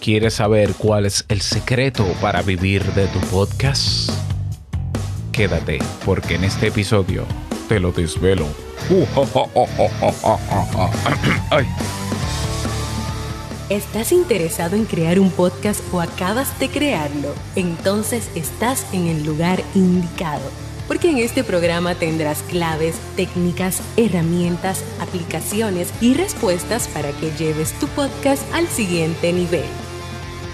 ¿Quieres saber cuál es el secreto para vivir de tu podcast? Quédate, porque en este episodio te lo desvelo. ¿Estás interesado en crear un podcast o acabas de crearlo? Entonces estás en el lugar indicado, porque en este programa tendrás claves, técnicas, herramientas, aplicaciones y respuestas para que lleves tu podcast al siguiente nivel.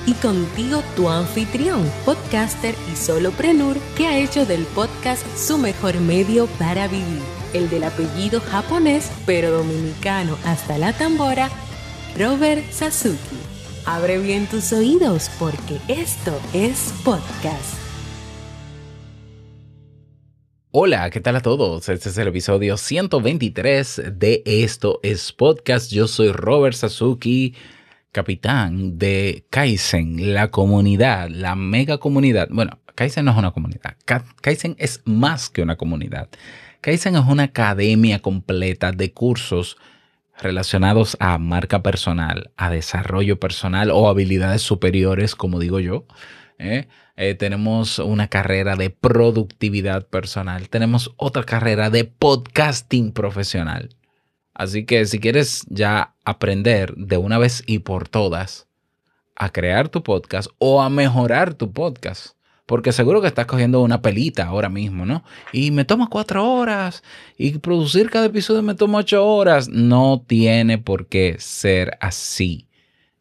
Y contigo tu anfitrión, podcaster y soloprenur que ha hecho del podcast su mejor medio para vivir, el del apellido japonés pero dominicano hasta la tambora, Robert Sasuki. Abre bien tus oídos porque esto es podcast. Hola, ¿qué tal a todos? Este es el episodio 123 de Esto es Podcast. Yo soy Robert Sasuki, capitán de Kaizen, la comunidad, la mega comunidad. Bueno, Kaizen no es una comunidad. Kaizen es más que una comunidad. Kaizen es una academia completa de cursos relacionados a marca personal, a desarrollo personal o habilidades superiores, como digo yo. ¿eh? Eh, tenemos una carrera de productividad personal. Tenemos otra carrera de podcasting profesional. Así que si quieres ya aprender de una vez y por todas a crear tu podcast o a mejorar tu podcast, porque seguro que estás cogiendo una pelita ahora mismo, ¿no? Y me toma cuatro horas y producir cada episodio me toma ocho horas. No tiene por qué ser así.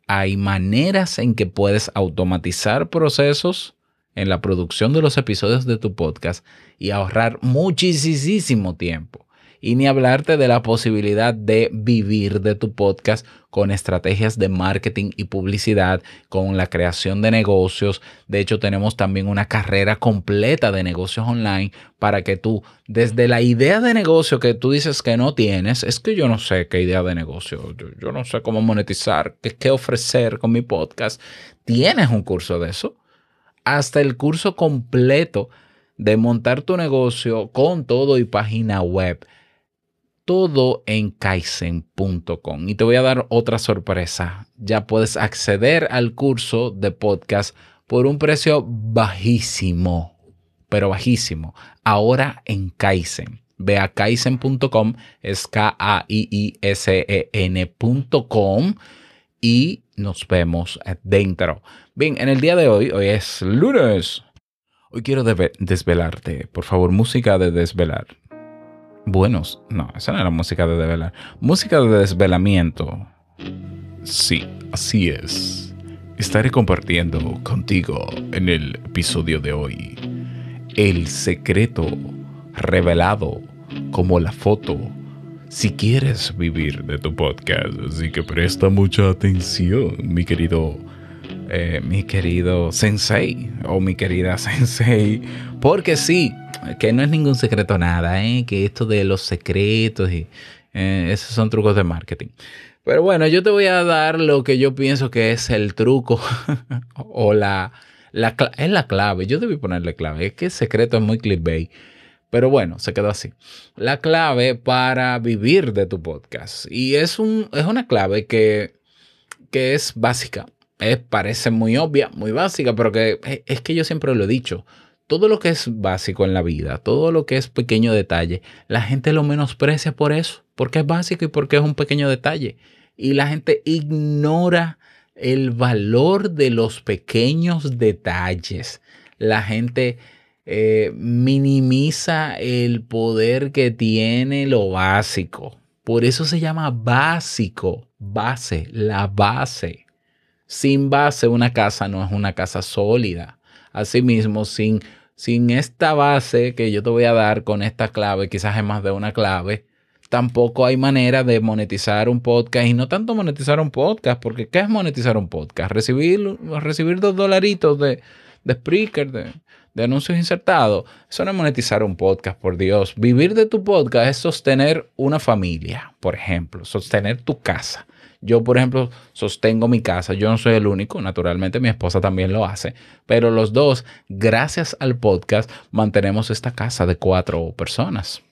Hay maneras en que puedes automatizar procesos en la producción de los episodios de tu podcast y ahorrar muchísimo tiempo. Y ni hablarte de la posibilidad de vivir de tu podcast con estrategias de marketing y publicidad, con la creación de negocios. De hecho, tenemos también una carrera completa de negocios online para que tú, desde la idea de negocio que tú dices que no tienes, es que yo no sé qué idea de negocio, yo, no sé cómo monetizar, qué, qué ofrecer con mi podcast. Tienes un curso de eso. Hasta el curso completo de montar tu negocio con todo y página web todo en kaizen.com. Y te voy a dar otra sorpresa. Ya puedes acceder al curso de podcast por un precio bajísimo, pero bajísimo. Ahora en Kaizen. Ve a kaizen.com, es K-A-I-I-S-E-N.com y nos vemos dentro. Bien, en el día de hoy, hoy es lunes. Hoy quiero desvelarte, por favor, música de desvelar buenos. No, esa no era música de desvelar. Música de desvelamiento. Sí, así es. Estaré compartiendo contigo en el episodio de hoy el secreto revelado como la foto si quieres vivir de tu podcast. Así que presta mucha atención, mi querido, eh, mi querido sensei o mi querida sensei, porque sí, que no es ningún secreto nada, ¿eh? que esto de los secretos y eh, esos son trucos de marketing. Pero bueno, yo te voy a dar lo que yo pienso que es el truco o la, la, es la clave. Yo debí ponerle clave. Es que el secreto es muy clickbait. Pero bueno, se quedó así. La clave para vivir de tu podcast. Y es, un, es una clave que, que es básica. Parece muy obvia, muy básica, pero que es que yo siempre lo he dicho todo lo que es básico en la vida, todo lo que es pequeño detalle, la gente lo menosprecia por eso, porque es básico y porque es un pequeño detalle. Y la gente ignora el valor de los pequeños detalles. La gente eh, minimiza el poder que tiene lo básico. Por eso se llama básico, base, la base. Sin base una casa no es una casa sólida. Asimismo, sin, sin esta base que yo te voy a dar con esta clave, quizás es más de una clave, tampoco hay manera de monetizar un podcast y no tanto monetizar un podcast, porque ¿qué es monetizar un podcast? Recibir, recibir dos dolaritos de, de Spreaker, de, de anuncios insertados. Eso no es monetizar un podcast, por Dios. Vivir de tu podcast es sostener una familia, por ejemplo, sostener tu casa. Yo, por ejemplo, sostengo mi casa. Yo no soy el único, naturalmente mi esposa también lo hace. Pero los dos, gracias al podcast, mantenemos esta casa de cuatro personas.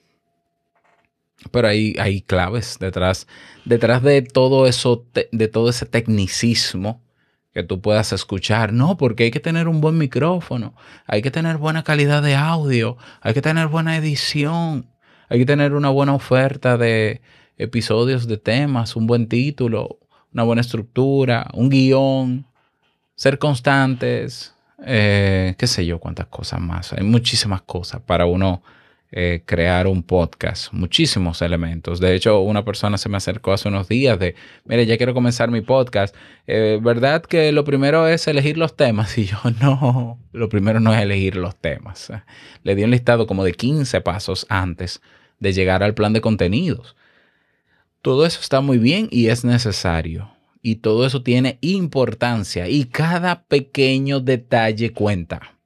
Pero hay, hay claves detrás, detrás de todo eso, de todo ese tecnicismo que tú puedas escuchar. No, porque hay que tener un buen micrófono, hay que tener buena calidad de audio, hay que tener buena edición, hay que tener una buena oferta de episodios de temas, un buen título, una buena estructura, un guion, ser constantes, eh, qué sé yo, cuántas cosas más. Hay muchísimas cosas para uno eh, crear un podcast, muchísimos elementos. De hecho, una persona se me acercó hace unos días de, mire, ya quiero comenzar mi podcast. Eh, ¿Verdad que lo primero es elegir los temas? Y yo, no, lo primero no es elegir los temas. Le di un listado como de 15 pasos antes de llegar al plan de contenidos. Todo eso está muy bien y es necesario. Y todo eso tiene importancia y cada pequeño detalle cuenta.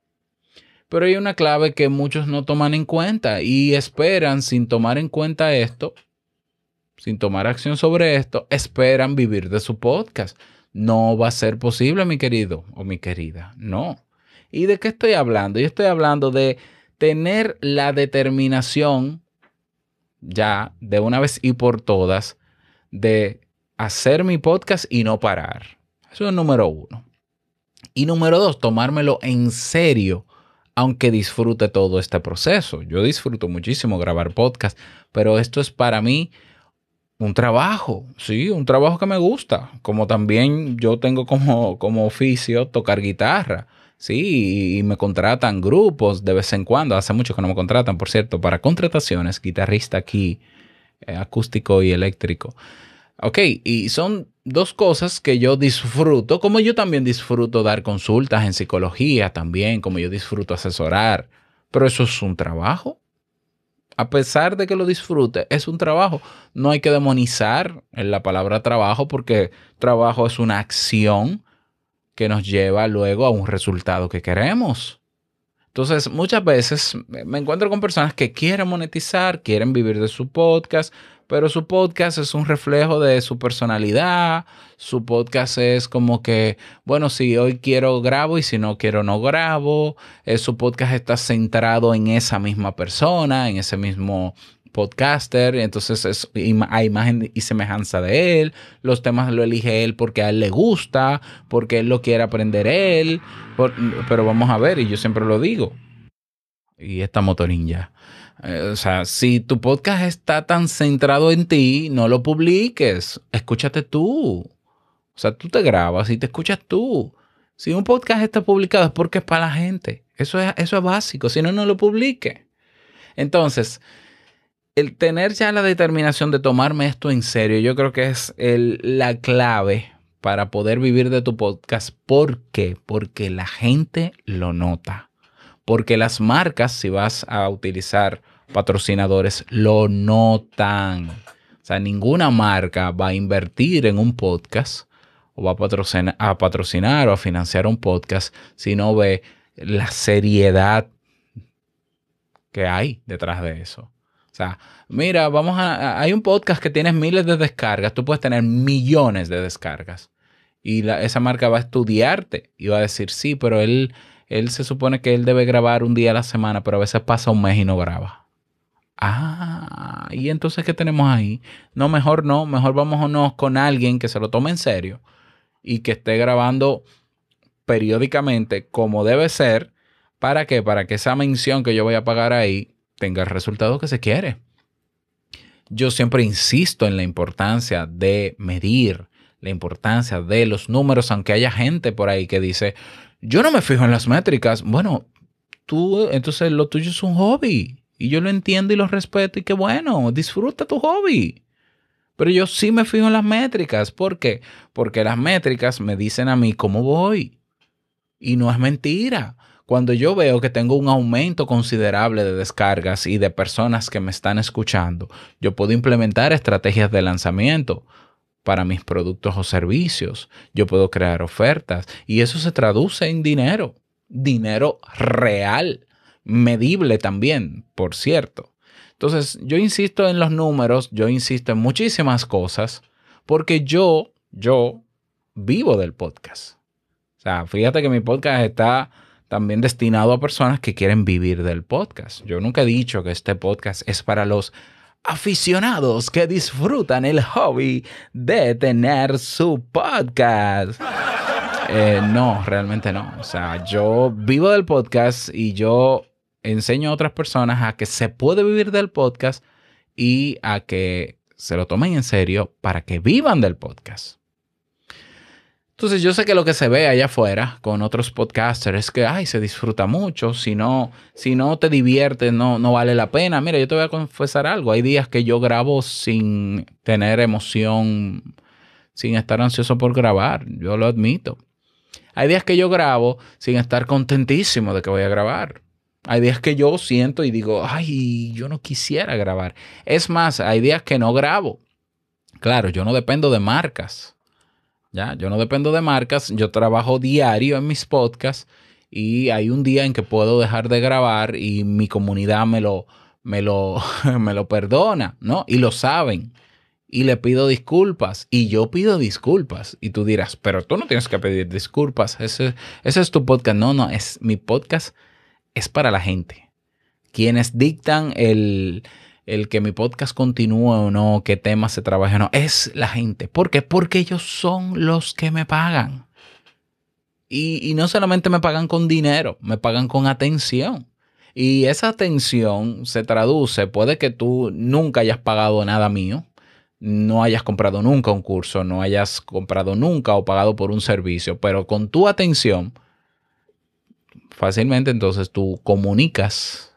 Pero hay una clave que muchos no toman en cuenta y esperan sin tomar en cuenta esto, sin tomar acción sobre esto, esperan vivir de su podcast. No va a ser posible, mi querido o mi querida. No. ¿Y de qué estoy hablando? Yo estoy hablando de tener la determinación ya de una vez y por todas de hacer mi podcast y no parar. Eso es número uno. Y número dos, tomármelo en serio aunque disfrute todo este proceso. Yo disfruto muchísimo grabar podcast, pero esto es para mí un trabajo, sí, un trabajo que me gusta, como también yo tengo como, como oficio tocar guitarra. Sí, y me contratan grupos de vez en cuando. Hace mucho que no me contratan, por cierto, para contrataciones, guitarrista aquí, eh, acústico y eléctrico. Ok, y son dos cosas que yo disfruto, como yo también disfruto dar consultas en psicología también, como yo disfruto asesorar, pero eso es un trabajo. A pesar de que lo disfrute, es un trabajo. No hay que demonizar en la palabra trabajo porque trabajo es una acción que nos lleva luego a un resultado que queremos. Entonces, muchas veces me encuentro con personas que quieren monetizar, quieren vivir de su podcast, pero su podcast es un reflejo de su personalidad. Su podcast es como que, bueno, si hoy quiero grabo y si no quiero no grabo. Eh, su podcast está centrado en esa misma persona, en ese mismo podcaster, entonces es a imagen y semejanza de él, los temas lo elige él porque a él le gusta, porque él lo quiere aprender él, pero vamos a ver, y yo siempre lo digo, y esta motorín ya, eh, o sea, si tu podcast está tan centrado en ti, no lo publiques. Escúchate tú. O sea, tú te grabas y te escuchas tú. Si un podcast está publicado es porque es para la gente. Eso es, eso es básico. Si no, no lo publique. Entonces, el tener ya la determinación de tomarme esto en serio, yo creo que es la clave para poder vivir de tu podcast. ¿Por qué? Porque la gente lo nota. Porque las marcas, si vas a utilizar patrocinadores, lo notan. O sea, ninguna marca va a invertir en un podcast o va a patrocinar, a patrocinar o a financiar un podcast si no ve la seriedad que hay detrás de eso. Mira, vamos a. Hay un podcast que tiene miles de descargas. Tú puedes tener millones de descargas. Y esa marca va a estudiarte y va a decir, sí, pero él él se supone que él debe grabar un día a la semana, pero a veces pasa un mes y no graba. Ah, y entonces, ¿qué tenemos ahí? No, mejor no, mejor vámonos con alguien que se lo tome en serio y que esté grabando periódicamente como debe ser. ¿Para qué? Para que esa mención que yo voy a pagar ahí tenga el resultado que se quiere. Yo siempre insisto en la importancia de medir, la importancia de los números, aunque haya gente por ahí que dice, yo no me fijo en las métricas. Bueno, tú, entonces lo tuyo es un hobby. Y yo lo entiendo y lo respeto y qué bueno, disfruta tu hobby. Pero yo sí me fijo en las métricas. ¿Por qué? Porque las métricas me dicen a mí cómo voy. Y no es mentira. Cuando yo veo que tengo un aumento considerable de descargas y de personas que me están escuchando, yo puedo implementar estrategias de lanzamiento para mis productos o servicios. Yo puedo crear ofertas y eso se traduce en dinero, dinero real, medible también, por cierto. Entonces, yo insisto en los números, yo insisto en muchísimas cosas, porque yo, yo vivo del podcast. O sea, fíjate que mi podcast está también destinado a personas que quieren vivir del podcast. Yo nunca he dicho que este podcast es para los aficionados que disfrutan el hobby de tener su podcast. eh, no, realmente no. O sea, yo vivo del podcast y yo enseño a otras personas a que se puede vivir del podcast y a que se lo tomen en serio para que vivan del podcast. Entonces yo sé que lo que se ve allá afuera con otros podcasters es que, ay, se disfruta mucho, si no, si no te diviertes no, no vale la pena. Mira, yo te voy a confesar algo, hay días que yo grabo sin tener emoción, sin estar ansioso por grabar, yo lo admito. Hay días que yo grabo sin estar contentísimo de que voy a grabar. Hay días que yo siento y digo, ay, yo no quisiera grabar. Es más, hay días que no grabo. Claro, yo no dependo de marcas. ¿Ya? Yo no dependo de marcas, yo trabajo diario en mis podcasts y hay un día en que puedo dejar de grabar y mi comunidad me lo, me lo, me lo perdona, ¿no? Y lo saben. Y le pido disculpas. Y yo pido disculpas. Y tú dirás, pero tú no tienes que pedir disculpas. Ese, ese es tu podcast. No, no, es mi podcast. Es para la gente. Quienes dictan el, el que mi podcast continúe o no, qué temas se trabaje o no, es la gente. ¿Por qué? Porque ellos son los que me pagan. Y, no solamente me pagan con dinero, me pagan con atención. Y esa atención se traduce, puede que tú nunca hayas pagado nada mío, no hayas comprado nunca un curso, no hayas comprado nunca o pagado por un servicio, pero con tu atención, fácilmente entonces tú comunicas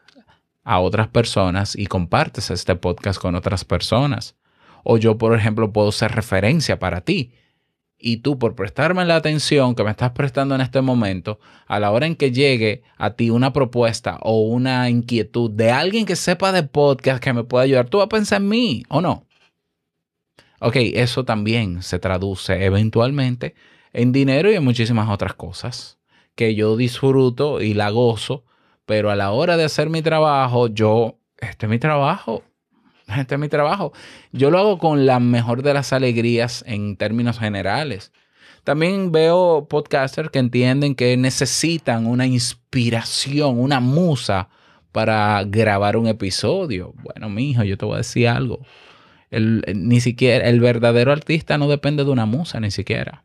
a otras personas y compartes este podcast con otras personas. O yo, por ejemplo, puedo ser referencia para ti. Y tú, por prestarme la atención que me estás prestando en este momento, a la hora en que llegue a ti una propuesta o una inquietud de alguien que sepa de podcast que me pueda ayudar, tú vas a pensar en mí o no. Ok, eso también se traduce eventualmente en dinero y en muchísimas otras cosas que yo disfruto y la gozo pero a la hora de hacer mi trabajo, yo, este es mi trabajo, este es mi trabajo. Yo lo hago con la mejor de las alegrías en términos generales. También veo podcasters que entienden que necesitan una inspiración, una musa para grabar un episodio. Bueno, mi hijo, yo te voy a decir algo. El, ni siquiera el verdadero artista no depende de una musa, ni siquiera.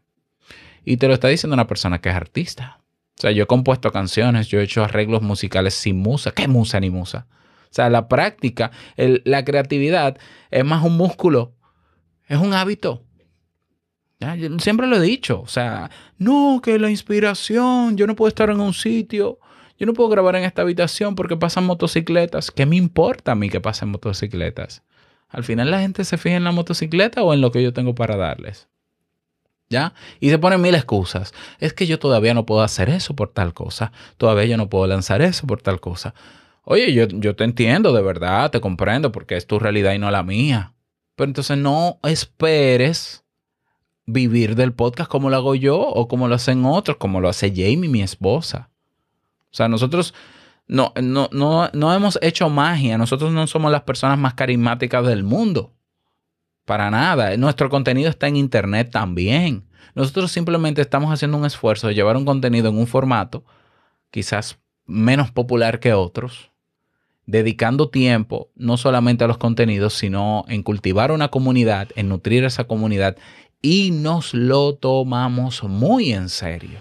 Y te lo está diciendo una persona que es artista. O sea, yo he compuesto canciones, yo he hecho arreglos musicales sin musa. ¿Qué musa ni musa? O sea, la práctica, la creatividad es más un músculo, es un hábito. Yo siempre lo he dicho. O sea, no, que la inspiración, yo no puedo estar en un sitio, yo no puedo grabar en esta habitación porque pasan motocicletas. ¿Qué me importa a mí que pasen motocicletas? Al final la gente se fija en la motocicleta o en lo que yo tengo para darles. ¿Ya? Y se ponen mil excusas. Es que yo todavía no puedo hacer eso por tal cosa. Todavía yo no puedo lanzar eso por tal cosa. Oye, yo, yo te entiendo, de verdad, te comprendo, porque es tu realidad y no la mía. Pero entonces no esperes vivir del podcast como lo hago yo o como lo hacen otros, como lo hace Jamie, mi esposa. O sea, nosotros no, no, no, no hemos hecho magia. Nosotros no somos las personas más carismáticas del mundo. Para nada. Nuestro contenido está en Internet también. Nosotros simplemente estamos haciendo un esfuerzo de llevar un contenido en un formato quizás menos popular que otros, dedicando tiempo no solamente a los contenidos, sino en cultivar una comunidad, en nutrir esa comunidad y nos lo tomamos muy en serio.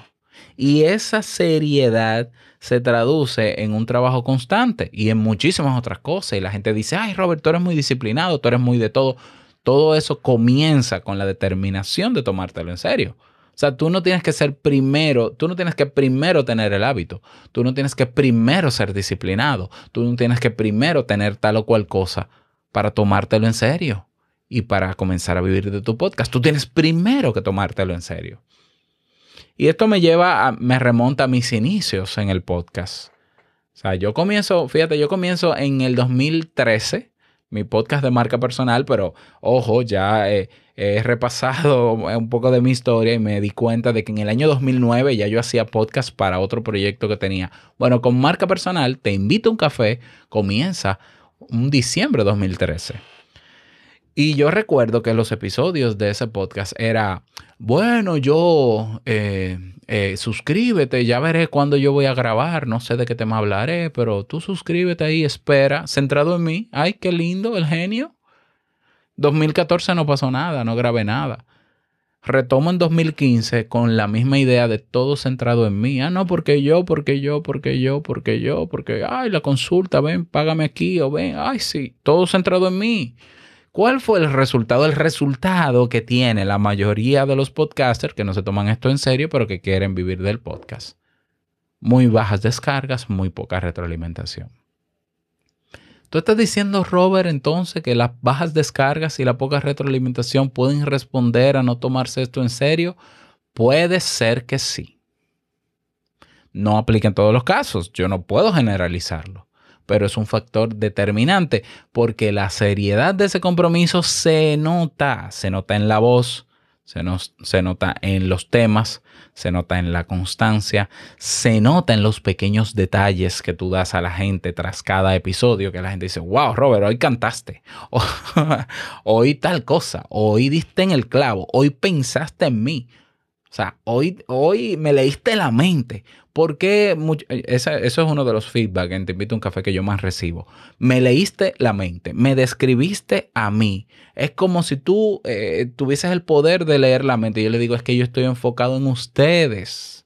Y esa seriedad se traduce en un trabajo constante y en muchísimas otras cosas. Y la gente dice, ay, Robert, tú eres muy disciplinado, tú eres muy de todo. Todo eso comienza con la determinación de tomártelo en serio. O sea, tú no tienes que ser primero, tú no tienes que primero tener el hábito, tú no tienes que primero ser disciplinado, tú no tienes que primero tener tal o cual cosa para tomártelo en serio y para comenzar a vivir de tu podcast. Tú tienes primero que tomártelo en serio. Y esto me lleva, a, me remonta a mis inicios en el podcast. O sea, yo comienzo, fíjate, yo comienzo en el 2013 mi podcast de marca personal, pero ojo, ya he repasado un poco de mi historia y me di cuenta de que en el año 2009 ya yo hacía podcast para otro proyecto que tenía. Bueno, con marca personal, te invito a un café, comienza un diciembre de 2013. Y yo recuerdo que los episodios de ese podcast era, bueno, yo eh, eh, suscríbete, ya veré cuándo yo voy a grabar, no sé de qué tema hablaré, pero tú suscríbete ahí, espera, centrado en mí. Ay, qué lindo, el genio. 2014 no pasó nada, no grabé nada. retomo en 2015 con la misma idea de todo centrado en mí. Ah, no, porque yo, porque yo, porque yo, porque yo, porque, ay, la consulta, ven, págame aquí o ven, ay, sí, todo centrado en mí. ¿Cuál fue el resultado? El resultado que tiene la mayoría de los podcasters que no se toman esto en serio, pero que quieren vivir del podcast. Muy bajas descargas, muy poca retroalimentación. ¿Tú estás diciendo, Robert, entonces que las bajas descargas y la poca retroalimentación pueden responder a no tomarse esto en serio? Puede ser que sí. No aplica en todos los casos. Yo no puedo generalizarlo pero es un factor determinante porque la seriedad de ese compromiso se nota, se nota en la voz, se, se, nota en los temas, se nota en la constancia, se nota en los pequeños detalles que tú das a la gente tras cada episodio, que la gente dice, wow, Robert, hoy cantaste, hoy tal cosa, hoy diste en el clavo, hoy pensaste en mí. O sea, hoy, hoy me leíste la mente. Porque eh, eso es uno de los feedback en Te invito a un café que yo más recibo. Me leíste la mente, me describiste a mí. Es como si tú eh, tuvieses el poder de leer la mente. Yo le digo, es que yo estoy enfocado en ustedes.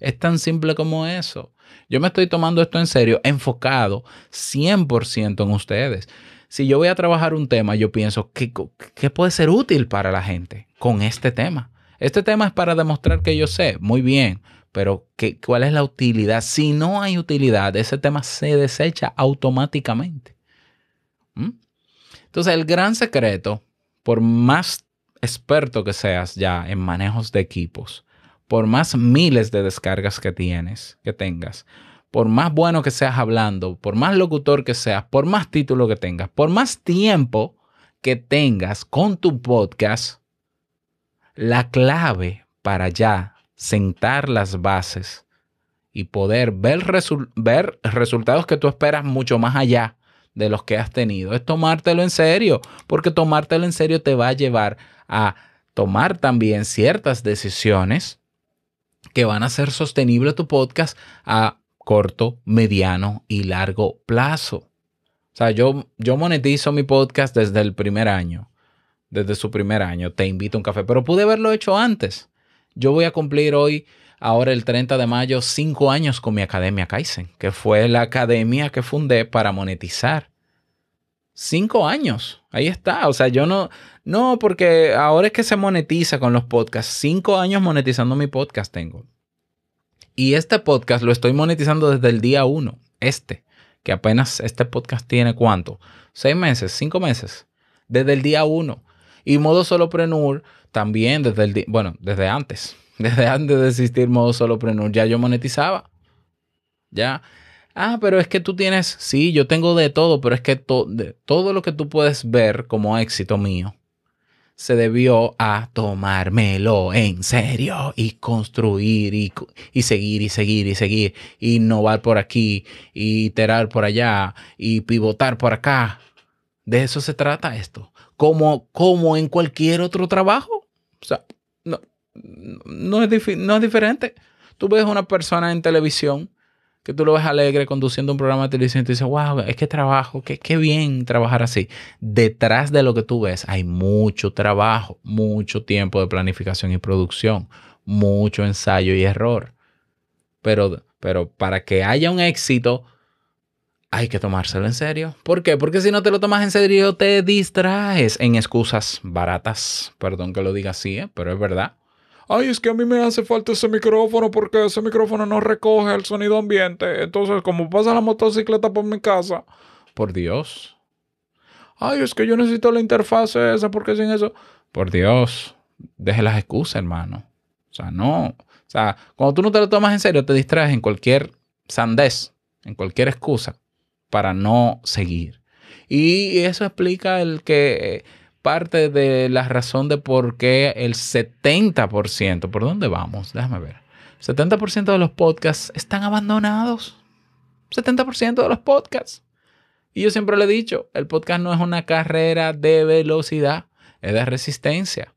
Es tan simple como eso. Yo me estoy tomando esto en serio, enfocado 100% en ustedes. Si yo voy a trabajar un tema, yo pienso, ¿qué, ¿qué puede ser útil para la gente con este tema? Este tema es para demostrar que yo sé, muy bien, pero ¿qué, ¿cuál es la utilidad? Si no hay utilidad, ese tema se desecha automáticamente. ¿Mm? Entonces, el gran secreto, por más experto que seas ya en manejos de equipos, por más miles de descargas que tienes, que tengas, por más bueno que seas hablando, por más locutor que seas, por más título que tengas, por más tiempo que tengas con tu podcast, la clave para ya sentar las bases y poder ver, ver resultados que tú esperas mucho más allá de los que has tenido es tomártelo en serio, porque tomártelo en serio te va a llevar a tomar también ciertas decisiones que van a hacer sostenible tu podcast a corto, mediano y largo plazo. O sea, yo, yo monetizo mi podcast desde el primer año desde su primer año, te invito a un café, pero pude haberlo hecho antes. Yo voy a cumplir hoy, ahora el 30 de mayo, cinco años con mi Academia Kaizen, que fue la academia que fundé para monetizar. Cinco años, ahí está. O sea, yo no, no, porque ahora es que se monetiza con los podcasts. Cinco años monetizando mi podcast tengo. Y este podcast lo estoy monetizando desde el día uno, este, que apenas este podcast tiene cuánto, seis meses, cinco meses, desde el día uno. Y modo solopreneur también desde el, bueno, desde antes, desde antes de existir modo solopreneur, ya yo monetizaba. Ya. Ah, pero es que tú tienes, sí, yo tengo de todo, pero es que todo lo que tú puedes ver como éxito mío se debió a tomármelo en serio y construir y, y, seguir y seguir y seguir, innovar por aquí, y iterar por allá, y pivotar por acá. De eso se trata esto como, como en cualquier otro trabajo. O sea, no, no, es, no es diferente. Tú ves una persona en televisión que tú lo ves alegre conduciendo un programa de televisión y te dices, wow, es que trabajo, qué, qué bien trabajar así. Detrás de lo que tú ves hay mucho trabajo, mucho tiempo de planificación y producción, mucho ensayo y error. Pero, pero para que haya un éxito, hay que tomárselo en serio. ¿Por qué? Porque si no te lo tomas en serio, te distraes en excusas baratas. Perdón que lo diga así, ¿eh? pero es verdad. Ay, es que a mí me hace falta ese micrófono porque ese micrófono no recoge el sonido ambiente. Entonces, como pasa la motocicleta por mi casa, por Dios. Ay, es que yo necesito la interfase esa porque sin eso. Por Dios, deje las excusas, hermano. O sea, no. O sea, cuando tú no te lo tomas en serio, te distraes en cualquier sandez, en cualquier excusa para no seguir. Y eso explica el que parte de la razón de por qué el 70%, ¿por dónde vamos? Déjame ver. 70% de los podcasts están abandonados. 70% de los podcasts. Y yo siempre le he dicho, el podcast no es una carrera de velocidad, es de resistencia.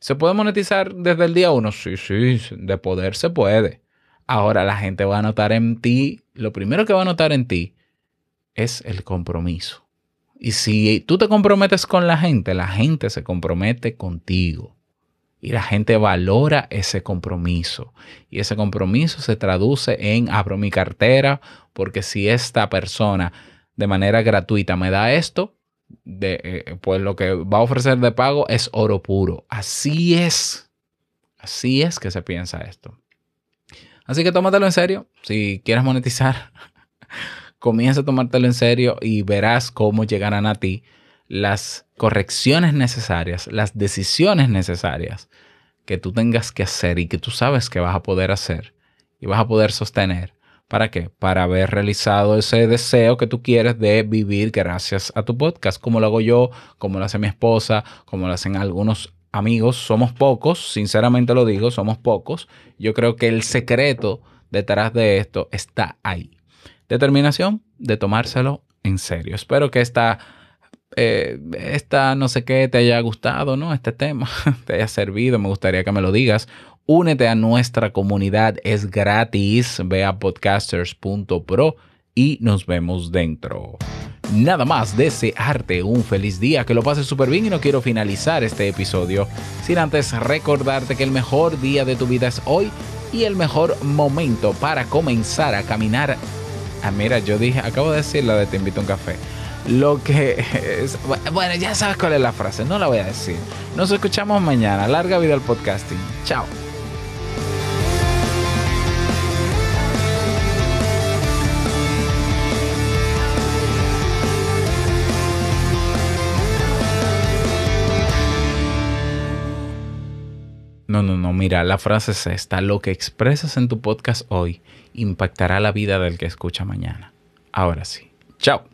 ¿Se puede monetizar desde el día uno? Sí, sí, de poder se puede. Ahora la gente va a notar en ti, lo primero que va a notar en ti es el compromiso. Y si tú te comprometes con la gente, la gente se compromete contigo. Y la gente valora ese compromiso. Y ese compromiso se traduce en abro mi cartera, porque si esta persona de manera gratuita me da esto, de, eh, pues lo que va a ofrecer de pago es oro puro. Así es. Así es que se piensa esto. Así que tómatelo en serio. Si quieres monetizar, comienza a tomártelo en serio y verás cómo llegarán a ti las correcciones necesarias, las decisiones necesarias que tú tengas que hacer y que tú sabes que vas a poder hacer y vas a poder sostener. ¿Para qué? Para haber realizado ese deseo que tú quieres de vivir gracias a tu podcast, como lo hago yo, como lo hace mi esposa, como lo hacen algunos amigos, somos pocos, sinceramente lo digo, somos pocos. Yo creo que el secreto detrás de esto está ahí. Determinación de tomárselo en serio. Espero que esta, eh, esta no sé qué te haya gustado, ¿no? Este tema te haya servido. Me gustaría que me lo digas. Únete a nuestra comunidad, es gratis. Ve a podcasters.pro y nos vemos dentro. Nada más desearte un feliz día, que lo pases súper bien y no quiero finalizar este episodio sin antes recordarte que el mejor día de tu vida es hoy y el mejor momento para comenzar a caminar. Ah, mira, yo dije, acabo de decir la de te invito a un café. Lo que es, bueno, ya sabes cuál es la frase, no la voy a decir. Nos escuchamos mañana. Larga vida al podcasting. Chao. No, no, no, mira, la frase es esta. Lo que expresas en tu podcast hoy impactará la vida del que escucha mañana. Ahora sí. Chao.